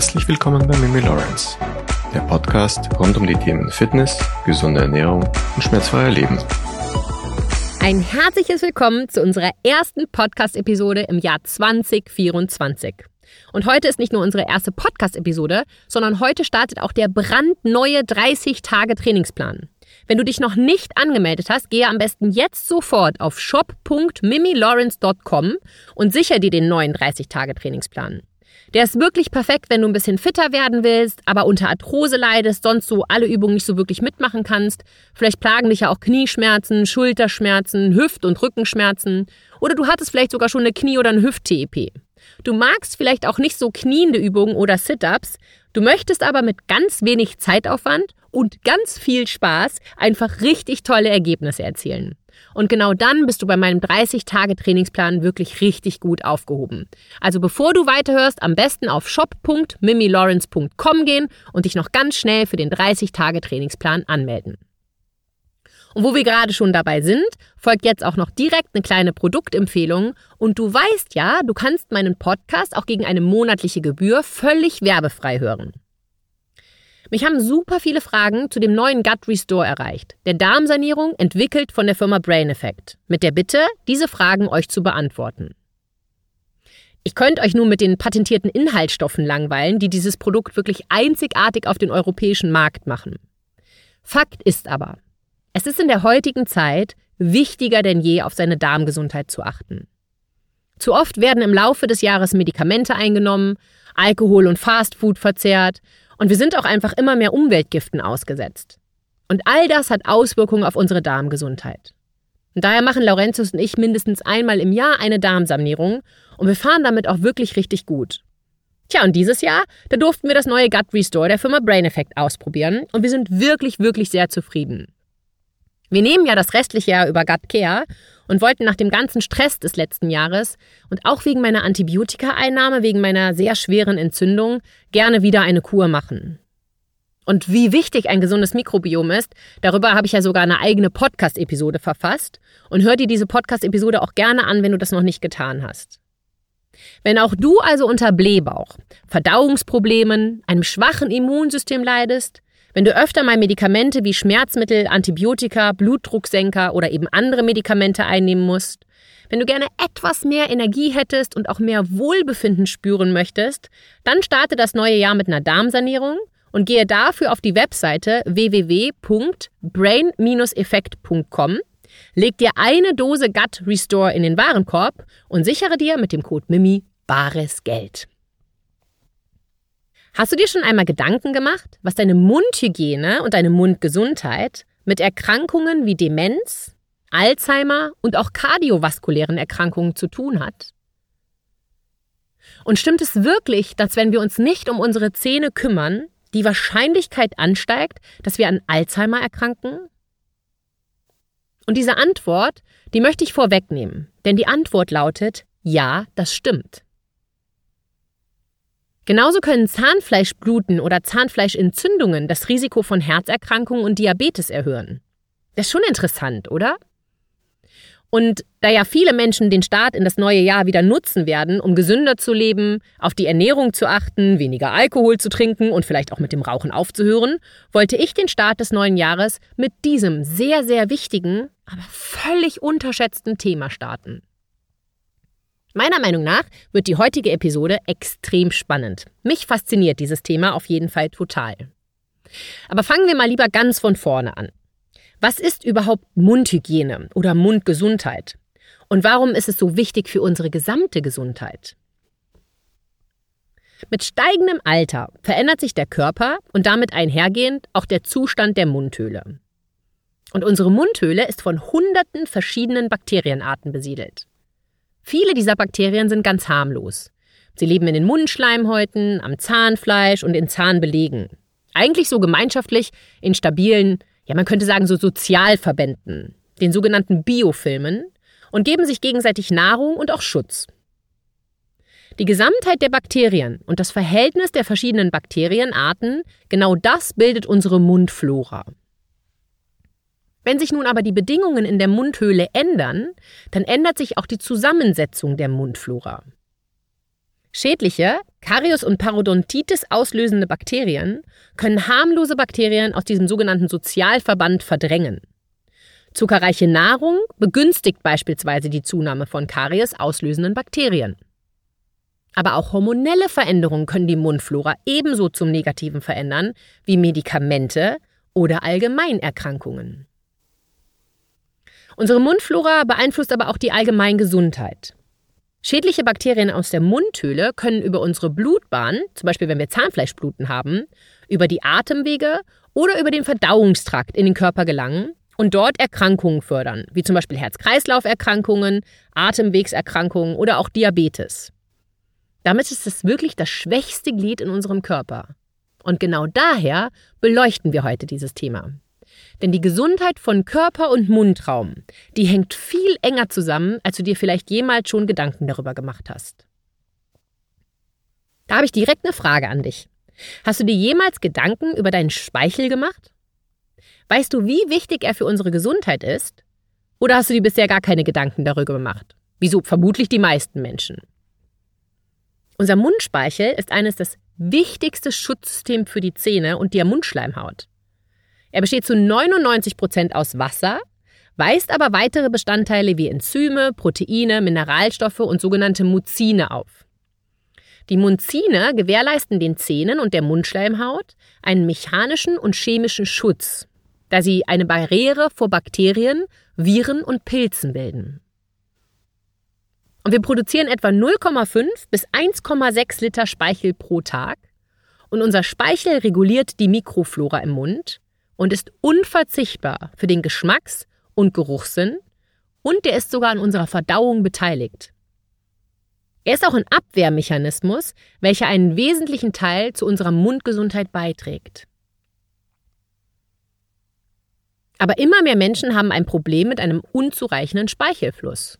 Herzlich willkommen bei Mimi Lawrence, der Podcast rund um die Themen Fitness, gesunde Ernährung und schmerzfreier Leben. Ein herzliches Willkommen zu unserer ersten Podcast-Episode im Jahr 2024. Und heute ist nicht nur unsere erste Podcast-Episode, sondern heute startet auch der brandneue 30-Tage-Trainingsplan. Wenn du dich noch nicht angemeldet hast, gehe am besten jetzt sofort auf shop.mimilawrence.com und sicher dir den neuen 30-Tage-Trainingsplan. Der ist wirklich perfekt, wenn du ein bisschen fitter werden willst, aber unter Arthrose leidest, sonst so alle Übungen nicht so wirklich mitmachen kannst. Vielleicht plagen dich ja auch Knieschmerzen, Schulterschmerzen, Hüft- und Rückenschmerzen. Oder du hattest vielleicht sogar schon eine Knie- oder eine Hüft-TEP. Du magst vielleicht auch nicht so kniende Übungen oder Sit-ups, du möchtest aber mit ganz wenig Zeitaufwand und ganz viel Spaß einfach richtig tolle Ergebnisse erzielen. Und genau dann bist du bei meinem 30-Tage-Trainingsplan wirklich richtig gut aufgehoben. Also bevor du weiterhörst, am besten auf shop.mimilawrence.com gehen und dich noch ganz schnell für den 30-Tage-Trainingsplan anmelden. Und wo wir gerade schon dabei sind, folgt jetzt auch noch direkt eine kleine Produktempfehlung. Und du weißt ja, du kannst meinen Podcast auch gegen eine monatliche Gebühr völlig werbefrei hören. Mich haben super viele Fragen zu dem neuen Gut Restore erreicht, der Darmsanierung entwickelt von der Firma Brain Effect, mit der Bitte, diese Fragen euch zu beantworten. Ich könnte euch nun mit den patentierten Inhaltsstoffen langweilen, die dieses Produkt wirklich einzigartig auf den europäischen Markt machen. Fakt ist aber, es ist in der heutigen Zeit wichtiger denn je, auf seine Darmgesundheit zu achten. Zu oft werden im Laufe des Jahres Medikamente eingenommen, Alkohol und Fastfood verzehrt und wir sind auch einfach immer mehr Umweltgiften ausgesetzt. Und all das hat Auswirkungen auf unsere Darmgesundheit. Und daher machen Laurentius und ich mindestens einmal im Jahr eine Darmsanierung und wir fahren damit auch wirklich richtig gut. Tja, und dieses Jahr, da durften wir das neue Gut Restore der Firma Brain Effect ausprobieren und wir sind wirklich, wirklich sehr zufrieden. Wir nehmen ja das restliche Jahr über Gut Care und wollten nach dem ganzen Stress des letzten Jahres und auch wegen meiner Antibiotikaeinnahme, wegen meiner sehr schweren Entzündung, gerne wieder eine Kur machen. Und wie wichtig ein gesundes Mikrobiom ist, darüber habe ich ja sogar eine eigene Podcast-Episode verfasst und hör dir diese Podcast-Episode auch gerne an, wenn du das noch nicht getan hast. Wenn auch du also unter Blähbauch, Verdauungsproblemen, einem schwachen Immunsystem leidest, wenn du öfter mal Medikamente wie Schmerzmittel, Antibiotika, Blutdrucksenker oder eben andere Medikamente einnehmen musst, wenn du gerne etwas mehr Energie hättest und auch mehr Wohlbefinden spüren möchtest, dann starte das neue Jahr mit einer Darmsanierung und gehe dafür auf die Webseite www.brain-effekt.com, leg dir eine Dose Gut Restore in den Warenkorb und sichere dir mit dem Code MIMI bares Geld. Hast du dir schon einmal Gedanken gemacht, was deine Mundhygiene und deine Mundgesundheit mit Erkrankungen wie Demenz, Alzheimer und auch kardiovaskulären Erkrankungen zu tun hat? Und stimmt es wirklich, dass wenn wir uns nicht um unsere Zähne kümmern, die Wahrscheinlichkeit ansteigt, dass wir an Alzheimer erkranken? Und diese Antwort, die möchte ich vorwegnehmen, denn die Antwort lautet, ja, das stimmt. Genauso können Zahnfleischbluten oder Zahnfleischentzündungen das Risiko von Herzerkrankungen und Diabetes erhöhen. Das ist schon interessant, oder? Und da ja viele Menschen den Start in das neue Jahr wieder nutzen werden, um gesünder zu leben, auf die Ernährung zu achten, weniger Alkohol zu trinken und vielleicht auch mit dem Rauchen aufzuhören, wollte ich den Start des neuen Jahres mit diesem sehr, sehr wichtigen, aber völlig unterschätzten Thema starten. Meiner Meinung nach wird die heutige Episode extrem spannend. Mich fasziniert dieses Thema auf jeden Fall total. Aber fangen wir mal lieber ganz von vorne an. Was ist überhaupt Mundhygiene oder Mundgesundheit? Und warum ist es so wichtig für unsere gesamte Gesundheit? Mit steigendem Alter verändert sich der Körper und damit einhergehend auch der Zustand der Mundhöhle. Und unsere Mundhöhle ist von hunderten verschiedenen Bakterienarten besiedelt. Viele dieser Bakterien sind ganz harmlos. Sie leben in den Mundschleimhäuten, am Zahnfleisch und in Zahnbelegen. Eigentlich so gemeinschaftlich in stabilen, ja man könnte sagen so Sozialverbänden, den sogenannten Biofilmen, und geben sich gegenseitig Nahrung und auch Schutz. Die Gesamtheit der Bakterien und das Verhältnis der verschiedenen Bakterienarten, genau das bildet unsere Mundflora. Wenn sich nun aber die Bedingungen in der Mundhöhle ändern, dann ändert sich auch die Zusammensetzung der Mundflora. Schädliche, Karius- und Parodontitis auslösende Bakterien können harmlose Bakterien aus diesem sogenannten Sozialverband verdrängen. Zuckerreiche Nahrung begünstigt beispielsweise die Zunahme von Karies auslösenden Bakterien. Aber auch hormonelle Veränderungen können die Mundflora ebenso zum Negativen verändern wie Medikamente oder Allgemeinerkrankungen. Unsere Mundflora beeinflusst aber auch die Allgemeingesundheit. Schädliche Bakterien aus der Mundhöhle können über unsere Blutbahn, zum Beispiel wenn wir Zahnfleischbluten haben, über die Atemwege oder über den Verdauungstrakt in den Körper gelangen und dort Erkrankungen fördern, wie zum Beispiel Herz-Kreislauf-Erkrankungen, Atemwegserkrankungen oder auch Diabetes. Damit ist es wirklich das schwächste Glied in unserem Körper. Und genau daher beleuchten wir heute dieses Thema. Denn die Gesundheit von Körper und Mundraum, die hängt viel enger zusammen, als du dir vielleicht jemals schon Gedanken darüber gemacht hast. Da habe ich direkt eine Frage an dich. Hast du dir jemals Gedanken über deinen Speichel gemacht? Weißt du, wie wichtig er für unsere Gesundheit ist? Oder hast du dir bisher gar keine Gedanken darüber gemacht? Wieso vermutlich die meisten Menschen? Unser Mundspeichel ist eines das wichtigste Schutzsystem für die Zähne und die Mundschleimhaut. Er besteht zu 99 Prozent aus Wasser, weist aber weitere Bestandteile wie Enzyme, Proteine, Mineralstoffe und sogenannte Muzine auf. Die Muzine gewährleisten den Zähnen und der Mundschleimhaut einen mechanischen und chemischen Schutz, da sie eine Barriere vor Bakterien, Viren und Pilzen bilden. Und wir produzieren etwa 0,5 bis 1,6 Liter Speichel pro Tag. Und unser Speichel reguliert die Mikroflora im Mund und ist unverzichtbar für den Geschmacks- und Geruchssinn und der ist sogar an unserer Verdauung beteiligt. Er ist auch ein Abwehrmechanismus, welcher einen wesentlichen Teil zu unserer Mundgesundheit beiträgt. Aber immer mehr Menschen haben ein Problem mit einem unzureichenden Speichelfluss.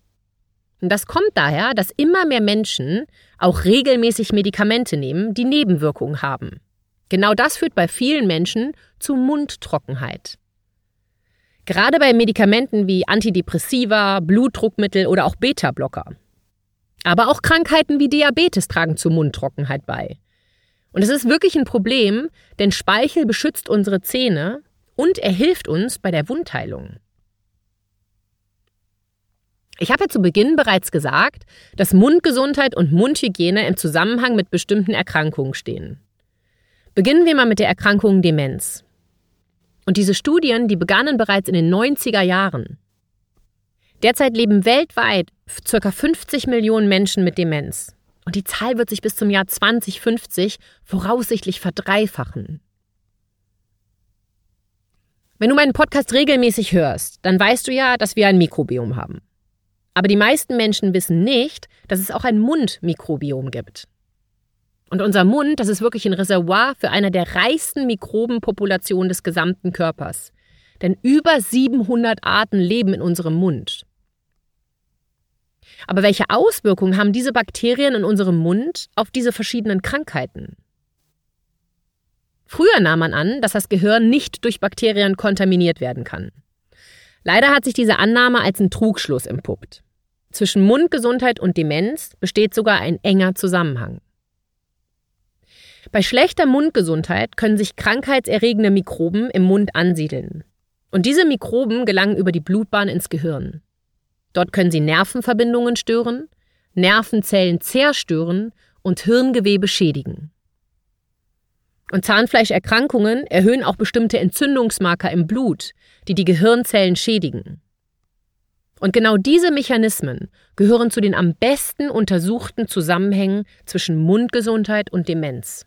Und das kommt daher, dass immer mehr Menschen auch regelmäßig Medikamente nehmen, die Nebenwirkungen haben. Genau das führt bei vielen Menschen zu Mundtrockenheit. Gerade bei Medikamenten wie Antidepressiva, Blutdruckmittel oder auch Beta-Blocker. Aber auch Krankheiten wie Diabetes tragen zur Mundtrockenheit bei. Und es ist wirklich ein Problem, denn Speichel beschützt unsere Zähne und er hilft uns bei der Wundheilung. Ich habe ja zu Beginn bereits gesagt, dass Mundgesundheit und Mundhygiene im Zusammenhang mit bestimmten Erkrankungen stehen. Beginnen wir mal mit der Erkrankung Demenz. Und diese Studien, die begannen bereits in den 90er Jahren. Derzeit leben weltweit ca. 50 Millionen Menschen mit Demenz. Und die Zahl wird sich bis zum Jahr 2050 voraussichtlich verdreifachen. Wenn du meinen Podcast regelmäßig hörst, dann weißt du ja, dass wir ein Mikrobiom haben. Aber die meisten Menschen wissen nicht, dass es auch ein Mundmikrobiom gibt. Und unser Mund, das ist wirklich ein Reservoir für eine der reichsten Mikrobenpopulationen des gesamten Körpers. Denn über 700 Arten leben in unserem Mund. Aber welche Auswirkungen haben diese Bakterien in unserem Mund auf diese verschiedenen Krankheiten? Früher nahm man an, dass das Gehirn nicht durch Bakterien kontaminiert werden kann. Leider hat sich diese Annahme als ein Trugschluss empuppt. Zwischen Mundgesundheit und Demenz besteht sogar ein enger Zusammenhang. Bei schlechter Mundgesundheit können sich krankheitserregende Mikroben im Mund ansiedeln. Und diese Mikroben gelangen über die Blutbahn ins Gehirn. Dort können sie Nervenverbindungen stören, Nervenzellen zerstören und Hirngewebe schädigen. Und Zahnfleischerkrankungen erhöhen auch bestimmte Entzündungsmarker im Blut, die die Gehirnzellen schädigen. Und genau diese Mechanismen gehören zu den am besten untersuchten Zusammenhängen zwischen Mundgesundheit und Demenz.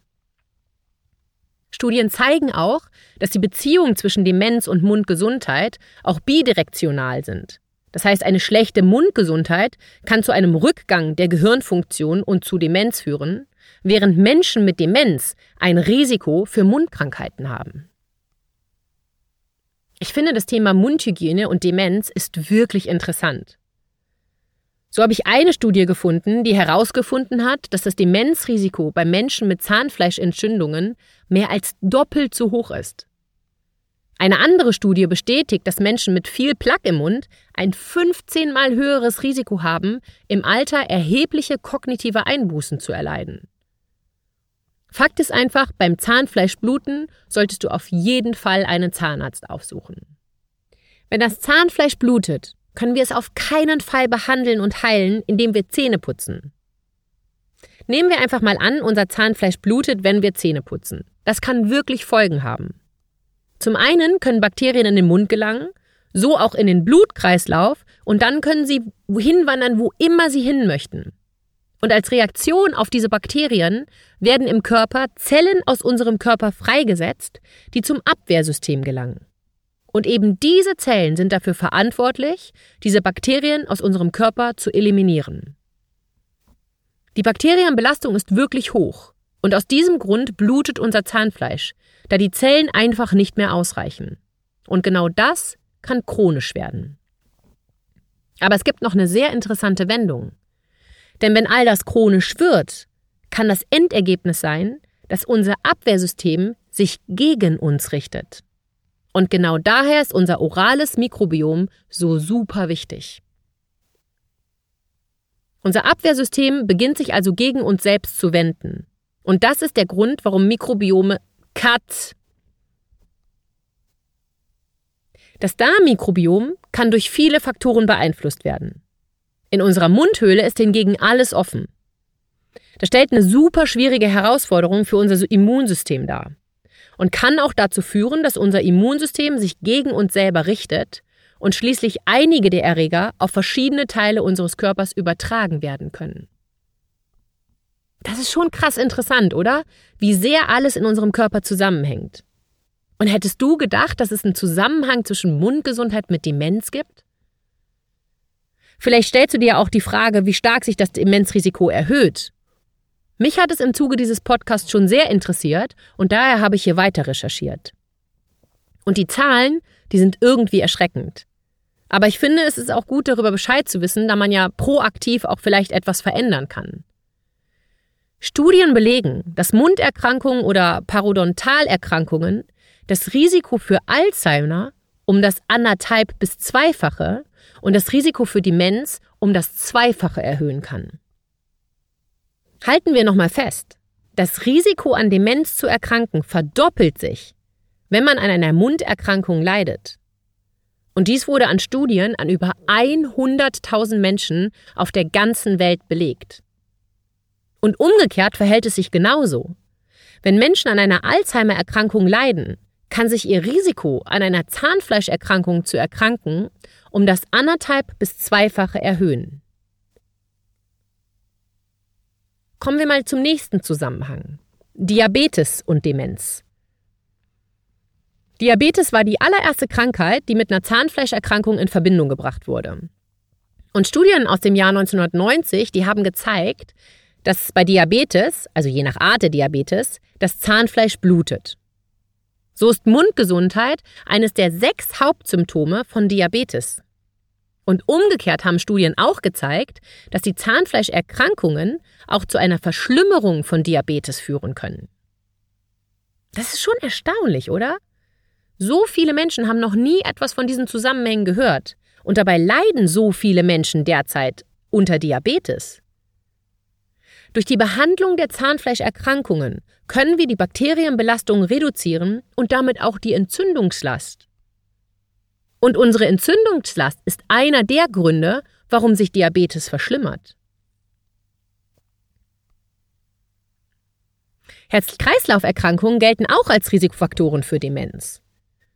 Studien zeigen auch, dass die Beziehungen zwischen Demenz und Mundgesundheit auch bidirektional sind. Das heißt, eine schlechte Mundgesundheit kann zu einem Rückgang der Gehirnfunktion und zu Demenz führen, während Menschen mit Demenz ein Risiko für Mundkrankheiten haben. Ich finde, das Thema Mundhygiene und Demenz ist wirklich interessant. So habe ich eine Studie gefunden, die herausgefunden hat, dass das Demenzrisiko bei Menschen mit Zahnfleischentzündungen mehr als doppelt so hoch ist. Eine andere Studie bestätigt, dass Menschen mit viel Plaque im Mund ein 15 mal höheres Risiko haben, im Alter erhebliche kognitive Einbußen zu erleiden. Fakt ist einfach, beim Zahnfleischbluten solltest du auf jeden Fall einen Zahnarzt aufsuchen. Wenn das Zahnfleisch blutet, können wir es auf keinen Fall behandeln und heilen, indem wir Zähne putzen. Nehmen wir einfach mal an, unser Zahnfleisch blutet, wenn wir Zähne putzen. Das kann wirklich Folgen haben. Zum einen können Bakterien in den Mund gelangen, so auch in den Blutkreislauf und dann können sie hinwandern, wo immer sie hin möchten. Und als Reaktion auf diese Bakterien werden im Körper Zellen aus unserem Körper freigesetzt, die zum Abwehrsystem gelangen. Und eben diese Zellen sind dafür verantwortlich, diese Bakterien aus unserem Körper zu eliminieren. Die Bakterienbelastung ist wirklich hoch. Und aus diesem Grund blutet unser Zahnfleisch, da die Zellen einfach nicht mehr ausreichen. Und genau das kann chronisch werden. Aber es gibt noch eine sehr interessante Wendung. Denn wenn all das chronisch wird, kann das Endergebnis sein, dass unser Abwehrsystem sich gegen uns richtet. Und genau daher ist unser orales Mikrobiom so super wichtig. Unser Abwehrsystem beginnt sich also gegen uns selbst zu wenden. Und das ist der Grund, warum Mikrobiome Cut. Das Darmmikrobiom kann durch viele Faktoren beeinflusst werden. In unserer Mundhöhle ist hingegen alles offen. Das stellt eine super schwierige Herausforderung für unser Immunsystem dar und kann auch dazu führen, dass unser Immunsystem sich gegen uns selber richtet und schließlich einige der Erreger auf verschiedene Teile unseres Körpers übertragen werden können. Das ist schon krass interessant, oder? Wie sehr alles in unserem Körper zusammenhängt. Und hättest du gedacht, dass es einen Zusammenhang zwischen Mundgesundheit mit Demenz gibt? Vielleicht stellst du dir auch die Frage, wie stark sich das Demenzrisiko erhöht. Mich hat es im Zuge dieses Podcasts schon sehr interessiert und daher habe ich hier weiter recherchiert. Und die Zahlen, die sind irgendwie erschreckend. Aber ich finde, es ist auch gut, darüber Bescheid zu wissen, da man ja proaktiv auch vielleicht etwas verändern kann. Studien belegen, dass Munderkrankungen oder Parodontalerkrankungen das Risiko für Alzheimer um das anderthalb bis zweifache und das Risiko für Demenz um das Zweifache erhöhen kann. Halten wir nochmal fest. Das Risiko an Demenz zu erkranken verdoppelt sich, wenn man an einer Munderkrankung leidet. Und dies wurde an Studien an über 100.000 Menschen auf der ganzen Welt belegt. Und umgekehrt verhält es sich genauso. Wenn Menschen an einer Alzheimer-Erkrankung leiden, kann sich ihr Risiko, an einer Zahnfleischerkrankung zu erkranken, um das anderthalb bis zweifache erhöhen. Kommen wir mal zum nächsten Zusammenhang. Diabetes und Demenz. Diabetes war die allererste Krankheit, die mit einer Zahnfleischerkrankung in Verbindung gebracht wurde. Und Studien aus dem Jahr 1990, die haben gezeigt, dass bei Diabetes, also je nach Art der Diabetes, das Zahnfleisch blutet. So ist Mundgesundheit eines der sechs Hauptsymptome von Diabetes. Und umgekehrt haben Studien auch gezeigt, dass die Zahnfleischerkrankungen auch zu einer Verschlimmerung von Diabetes führen können. Das ist schon erstaunlich, oder? So viele Menschen haben noch nie etwas von diesen Zusammenhängen gehört. Und dabei leiden so viele Menschen derzeit unter Diabetes. Durch die Behandlung der Zahnfleischerkrankungen können wir die Bakterienbelastung reduzieren und damit auch die Entzündungslast. Und unsere Entzündungslast ist einer der Gründe, warum sich Diabetes verschlimmert. Herz-Kreislauf-Erkrankungen gelten auch als Risikofaktoren für Demenz.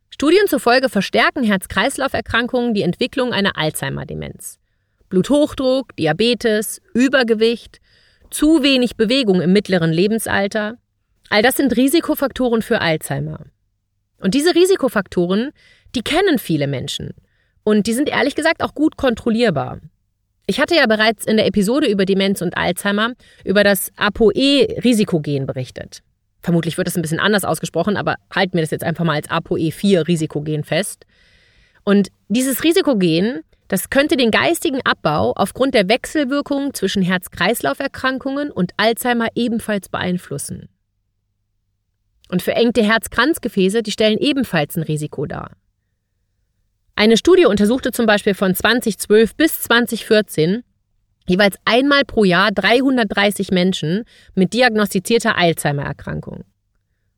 Studien zufolge verstärken Herz-Kreislauf-Erkrankungen die Entwicklung einer Alzheimer-Demenz. Bluthochdruck, Diabetes, Übergewicht, zu wenig Bewegung im mittleren Lebensalter, all das sind Risikofaktoren für Alzheimer. Und diese Risikofaktoren, die kennen viele Menschen. Und die sind ehrlich gesagt auch gut kontrollierbar. Ich hatte ja bereits in der Episode über Demenz und Alzheimer über das ApoE-Risikogen berichtet. Vermutlich wird das ein bisschen anders ausgesprochen, aber halten wir das jetzt einfach mal als ApoE4-Risikogen fest. Und dieses Risikogen das könnte den geistigen Abbau aufgrund der Wechselwirkung zwischen Herz-Kreislauf-Erkrankungen und Alzheimer ebenfalls beeinflussen. Und verengte Herzkranzgefäße, die stellen ebenfalls ein Risiko dar. Eine Studie untersuchte zum Beispiel von 2012 bis 2014 jeweils einmal pro Jahr 330 Menschen mit diagnostizierter Alzheimer-Erkrankung.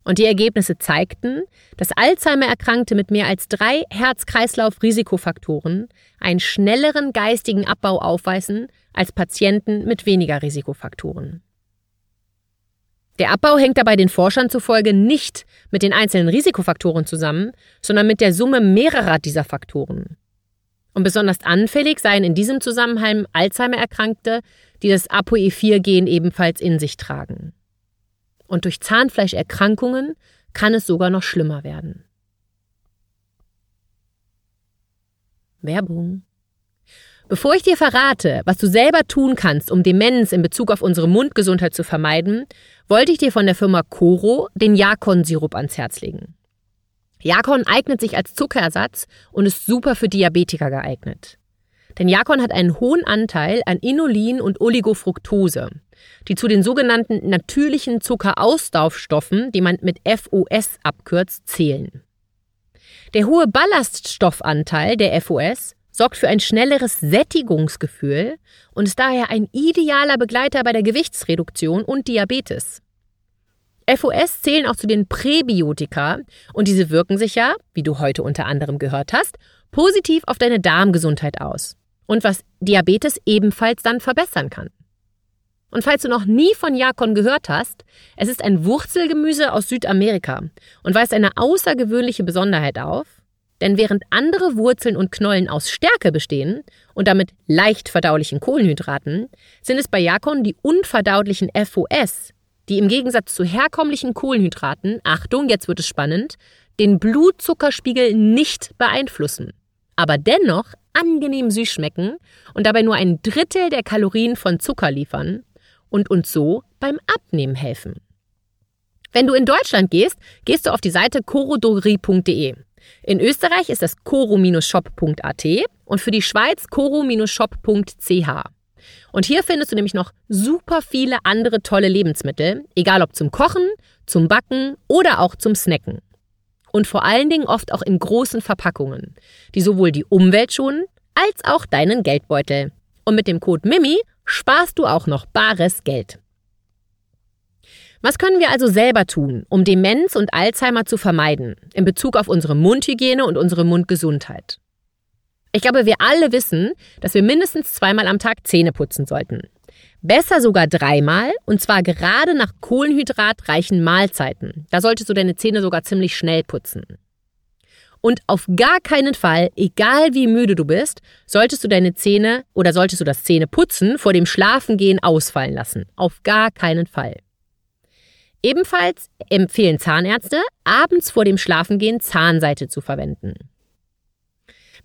Und die Ergebnisse zeigten, dass Alzheimer-Erkrankte mit mehr als drei Herz-Kreislauf-Risikofaktoren einen schnelleren geistigen Abbau aufweisen als Patienten mit weniger Risikofaktoren. Der Abbau hängt dabei den Forschern zufolge nicht mit den einzelnen Risikofaktoren zusammen, sondern mit der Summe mehrerer dieser Faktoren. Und besonders anfällig seien in diesem Zusammenhang Alzheimer-Erkrankte, die das ApoE4-Gen ebenfalls in sich tragen. Und durch Zahnfleischerkrankungen kann es sogar noch schlimmer werden. Werbung. Bevor ich dir verrate, was du selber tun kannst, um Demenz in Bezug auf unsere Mundgesundheit zu vermeiden, wollte ich dir von der Firma Coro den Jakon-Sirup ans Herz legen. Jakon eignet sich als Zuckerersatz und ist super für Diabetiker geeignet. Denn Jakon hat einen hohen Anteil an Inulin und Oligofructose, die zu den sogenannten natürlichen Zuckerausdaufstoffen, die man mit FOS abkürzt, zählen. Der hohe Ballaststoffanteil der FOS sorgt für ein schnelleres Sättigungsgefühl und ist daher ein idealer Begleiter bei der Gewichtsreduktion und Diabetes. FOS zählen auch zu den Präbiotika und diese wirken sich ja, wie du heute unter anderem gehört hast, positiv auf deine Darmgesundheit aus und was Diabetes ebenfalls dann verbessern kann. Und falls du noch nie von Jakon gehört hast, es ist ein Wurzelgemüse aus Südamerika und weist eine außergewöhnliche Besonderheit auf, denn während andere Wurzeln und Knollen aus Stärke bestehen und damit leicht verdaulichen Kohlenhydraten, sind es bei Jakon die unverdaulichen FOS, die im Gegensatz zu herkömmlichen Kohlenhydraten, Achtung, jetzt wird es spannend, den Blutzuckerspiegel nicht beeinflussen, aber dennoch angenehm süß schmecken und dabei nur ein Drittel der Kalorien von Zucker liefern und uns so beim Abnehmen helfen. Wenn du in Deutschland gehst, gehst du auf die Seite corodrogerie.de. In Österreich ist das coro-shop.at und für die Schweiz coro-shop.ch. Und hier findest du nämlich noch super viele andere tolle Lebensmittel, egal ob zum Kochen, zum Backen oder auch zum Snacken. Und vor allen Dingen oft auch in großen Verpackungen, die sowohl die Umwelt schonen als auch deinen Geldbeutel. Und mit dem Code MIMI sparst du auch noch bares Geld. Was können wir also selber tun, um Demenz und Alzheimer zu vermeiden, in Bezug auf unsere Mundhygiene und unsere Mundgesundheit? Ich glaube, wir alle wissen, dass wir mindestens zweimal am Tag Zähne putzen sollten. Besser sogar dreimal, und zwar gerade nach kohlenhydratreichen Mahlzeiten. Da solltest du deine Zähne sogar ziemlich schnell putzen. Und auf gar keinen Fall, egal wie müde du bist, solltest du deine Zähne oder solltest du das Zähneputzen vor dem Schlafengehen ausfallen lassen. Auf gar keinen Fall. Ebenfalls empfehlen Zahnärzte, abends vor dem Schlafengehen Zahnseite zu verwenden.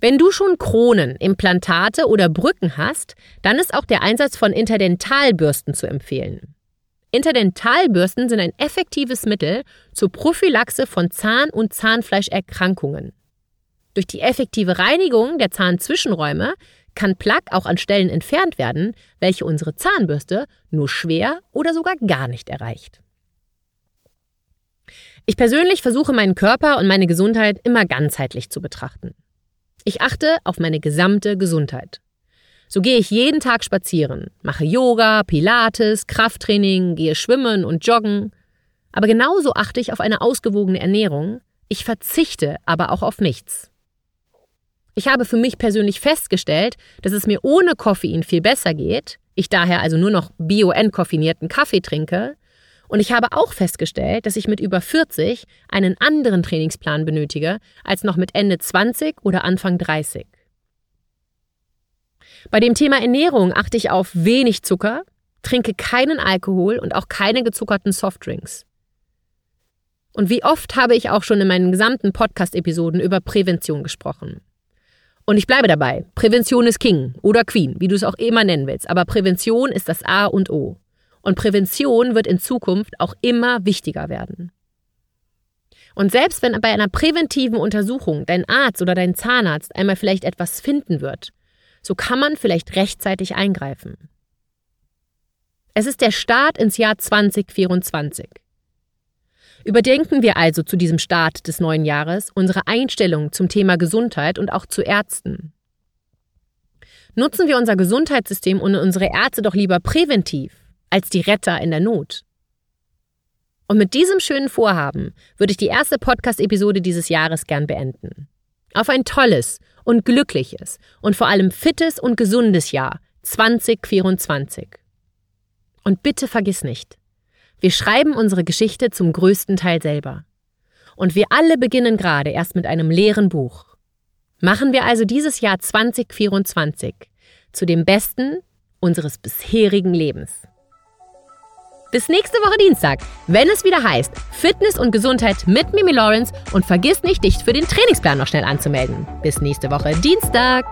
Wenn du schon Kronen, Implantate oder Brücken hast, dann ist auch der Einsatz von Interdentalbürsten zu empfehlen. Interdentalbürsten sind ein effektives Mittel zur Prophylaxe von Zahn- und Zahnfleischerkrankungen. Durch die effektive Reinigung der Zahnzwischenräume kann Plaque auch an Stellen entfernt werden, welche unsere Zahnbürste nur schwer oder sogar gar nicht erreicht. Ich persönlich versuche meinen Körper und meine Gesundheit immer ganzheitlich zu betrachten. Ich achte auf meine gesamte Gesundheit. So gehe ich jeden Tag spazieren, mache Yoga, Pilates, Krafttraining, gehe schwimmen und joggen. Aber genauso achte ich auf eine ausgewogene Ernährung. Ich verzichte aber auch auf nichts. Ich habe für mich persönlich festgestellt, dass es mir ohne Koffein viel besser geht, ich daher also nur noch bio-entkoffinierten Kaffee trinke, und ich habe auch festgestellt, dass ich mit über 40 einen anderen Trainingsplan benötige als noch mit Ende 20 oder Anfang 30. Bei dem Thema Ernährung achte ich auf wenig Zucker, trinke keinen Alkohol und auch keine gezuckerten Softdrinks. Und wie oft habe ich auch schon in meinen gesamten Podcast-Episoden über Prävention gesprochen. Und ich bleibe dabei. Prävention ist King oder Queen, wie du es auch immer nennen willst. Aber Prävention ist das A und O. Und Prävention wird in Zukunft auch immer wichtiger werden. Und selbst wenn bei einer präventiven Untersuchung dein Arzt oder dein Zahnarzt einmal vielleicht etwas finden wird, so kann man vielleicht rechtzeitig eingreifen. Es ist der Start ins Jahr 2024. Überdenken wir also zu diesem Start des neuen Jahres unsere Einstellung zum Thema Gesundheit und auch zu Ärzten. Nutzen wir unser Gesundheitssystem und unsere Ärzte doch lieber präventiv als die Retter in der Not. Und mit diesem schönen Vorhaben würde ich die erste Podcast-Episode dieses Jahres gern beenden. Auf ein tolles und glückliches und vor allem fittes und gesundes Jahr 2024. Und bitte vergiss nicht, wir schreiben unsere Geschichte zum größten Teil selber. Und wir alle beginnen gerade erst mit einem leeren Buch. Machen wir also dieses Jahr 2024 zu dem besten unseres bisherigen Lebens. Bis nächste Woche Dienstag, wenn es wieder heißt Fitness und Gesundheit mit Mimi Lawrence und vergiss nicht, dich für den Trainingsplan noch schnell anzumelden. Bis nächste Woche Dienstag.